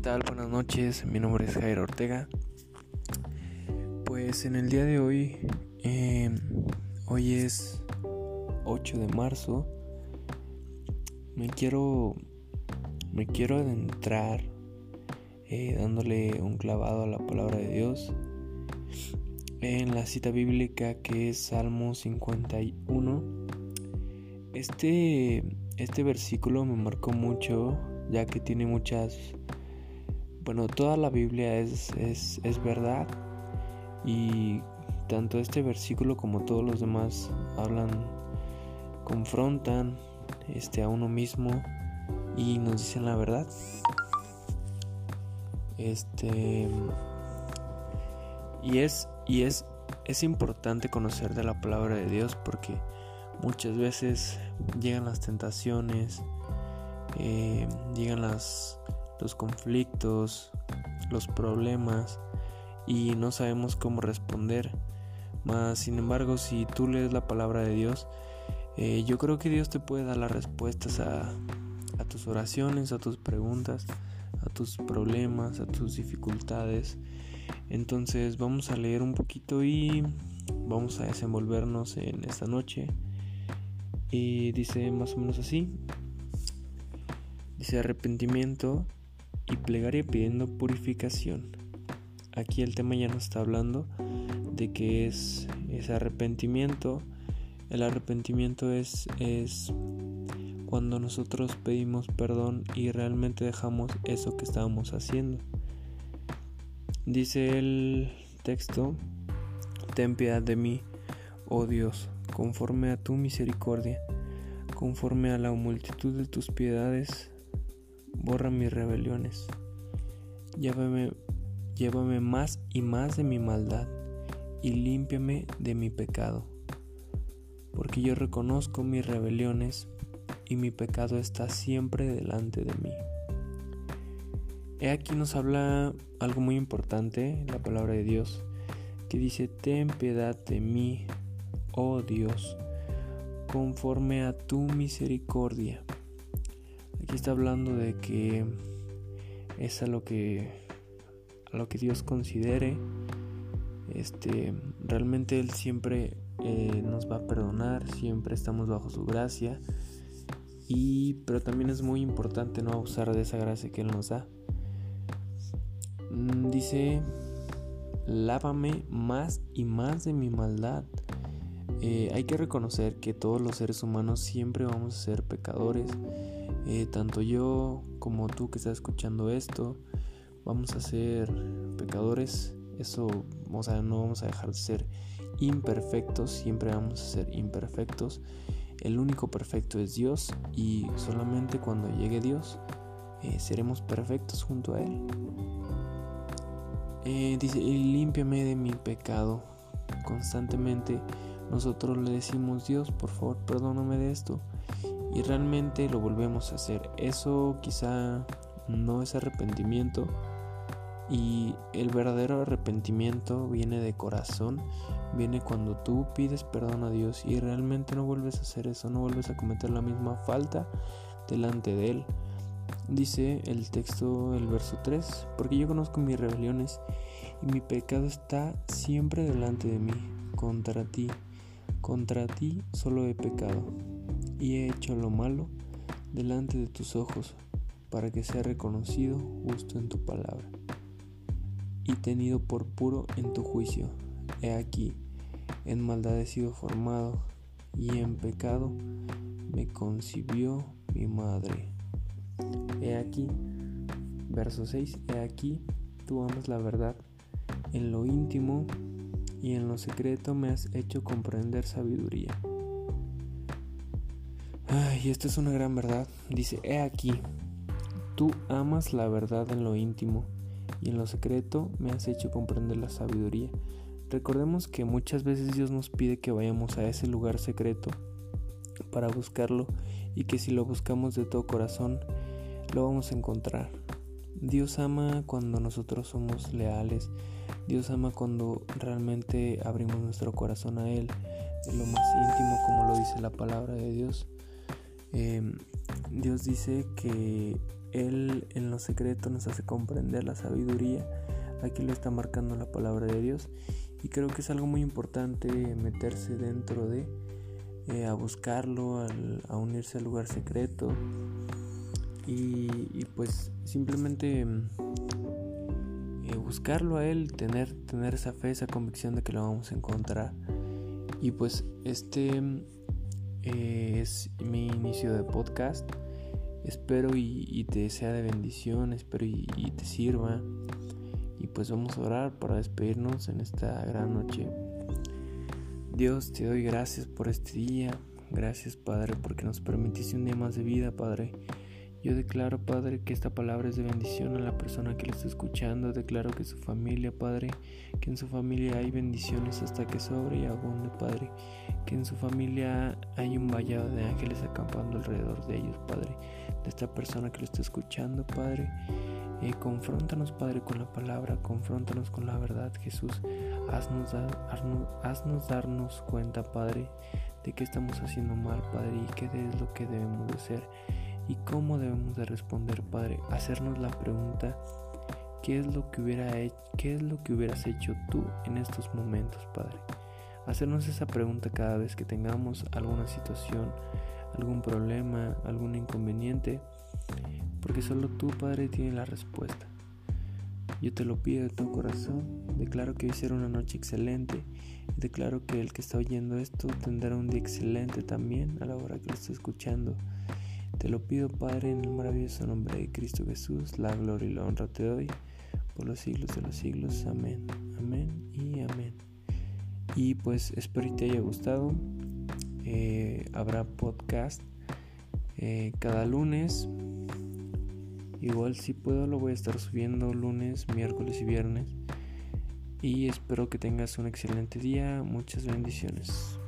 ¿qué tal? Buenas noches, mi nombre es Jairo Ortega. Pues en el día de hoy, em, hoy es 8 de marzo, me quiero, me quiero adentrar eh, dándole un clavado a la palabra de Dios en la cita bíblica que es Salmo 51. Este, este versículo me marcó mucho ya que tiene muchas... Bueno, toda la Biblia es, es, es verdad y tanto este versículo como todos los demás hablan, confrontan este, a uno mismo y nos dicen la verdad. Este y es y es es importante conocer de la palabra de Dios porque muchas veces llegan las tentaciones, eh, llegan las, los conflictos, los problemas y no sabemos cómo responder. Mas, sin embargo, si tú lees la palabra de Dios, eh, yo creo que Dios te puede dar las respuestas a, a tus oraciones, a tus preguntas, a tus problemas, a tus dificultades. Entonces vamos a leer un poquito y vamos a desenvolvernos en esta noche. Y dice más o menos así. Dice arrepentimiento y plegaria pidiendo purificación. Aquí el tema ya nos está hablando de que es arrepentimiento. El arrepentimiento es, es cuando nosotros pedimos perdón y realmente dejamos eso que estábamos haciendo. Dice el texto, ten piedad de mí, oh Dios, conforme a tu misericordia, conforme a la multitud de tus piedades, borra mis rebeliones. Llévame, llévame más y más de mi maldad y límpiame de mi pecado, porque yo reconozco mis rebeliones y mi pecado está siempre delante de mí. He aquí nos habla algo muy importante, la palabra de Dios, que dice, ten piedad de mí, oh Dios, conforme a tu misericordia Aquí está hablando de que es a lo que a lo que Dios considere. Este, realmente Él siempre eh, nos va a perdonar, siempre estamos bajo su gracia. Y, pero también es muy importante no abusar de esa gracia que Él nos da. Mm, dice, lávame más y más de mi maldad. Eh, hay que reconocer que todos los seres humanos siempre vamos a ser pecadores eh, tanto yo como tú que estás escuchando esto, vamos a ser pecadores. Eso, o sea, no vamos a dejar de ser imperfectos, siempre vamos a ser imperfectos. El único perfecto es Dios y solamente cuando llegue Dios eh, seremos perfectos junto a Él. Eh, dice, y límpiame de mi pecado. Constantemente nosotros le decimos, Dios, por favor, perdóname de esto y realmente lo volvemos a hacer. Eso quizá no es arrepentimiento y el verdadero arrepentimiento viene de corazón, viene cuando tú pides perdón a Dios y realmente no vuelves a hacer eso, no vuelves a cometer la misma falta delante de Él. Dice el texto, el verso 3, porque yo conozco mis rebeliones y mi pecado está siempre delante de mí, contra ti, contra ti solo he pecado y he hecho lo malo delante de tus ojos, para que sea reconocido justo en tu palabra, y tenido por puro en tu juicio. He aquí, en maldad he sido formado, y en pecado me concibió mi madre. He aquí, verso 6, he aquí, tú amas la verdad, en lo íntimo y en lo secreto me has hecho comprender sabiduría. Y esto es una gran verdad. Dice, he aquí, tú amas la verdad en lo íntimo y en lo secreto me has hecho comprender la sabiduría. Recordemos que muchas veces Dios nos pide que vayamos a ese lugar secreto para buscarlo y que si lo buscamos de todo corazón lo vamos a encontrar. Dios ama cuando nosotros somos leales. Dios ama cuando realmente abrimos nuestro corazón a Él, en lo más íntimo como lo dice la palabra de Dios. Em, Dios dice que Él en lo secreto nos hace comprender la sabiduría. Aquí lo está marcando la palabra de Dios. Y creo que es algo muy importante meterse dentro de, eh, a buscarlo, a unirse al lugar secreto. Y, pues simplemente eh, buscarlo a Él, tener, tener esa fe, esa convicción de que lo vamos a encontrar. Y pues este eh, es mi inicio de podcast. Espero y, te sea de bendición, espero y, te sirva. Y pues vamos a orar para despedirnos en esta gran noche. Dios, te doy gracias por este día. Gracias, Padre, porque nos permitiste un día más de vida, Padre. Yo declaro, Padre, que esta palabra es de bendición a la persona que la está escuchando. Declaro que su familia, Padre, que en su familia hay bendiciones hasta que sobre y abunde, Padre. Que en su familia hay un vallado de ángeles acampando alrededor de ellos, Padre. De esta persona que lo está escuchando, Padre. Eh, confróntanos, Padre, con la palabra, confróntanos con la verdad, Jesús. Haznos, haznos darnos cuenta, Padre, de que estamos haciendo mal, Padre, y qué es lo que debemos de hacer y cómo debemos de responder, Padre. Hacernos la pregunta, ¿qué es lo que hubiera qué es lo que hubieras hecho tú en estos momentos, Padre? Hacernos esa pregunta cada vez que tengamos alguna situación, algún problema, algún inconveniente, porque solo tú, Padre, tienes la respuesta. Yo te lo pido de todo corazón, declaro que hoy será una noche excelente declaro que el que está oyendo esto tendrá un día excelente también a la hora que lo esté escuchando. Te lo pido, Padre, en el maravilloso nombre de Cristo Jesús, la gloria y la honra te doy por los siglos de los siglos. Amén, amén y amén. Y pues espero que te haya gustado. Eh, habrá podcast eh, cada lunes. Igual si puedo lo voy a estar subiendo lunes, miércoles y viernes. Y espero que tengas un excelente día. Muchas bendiciones.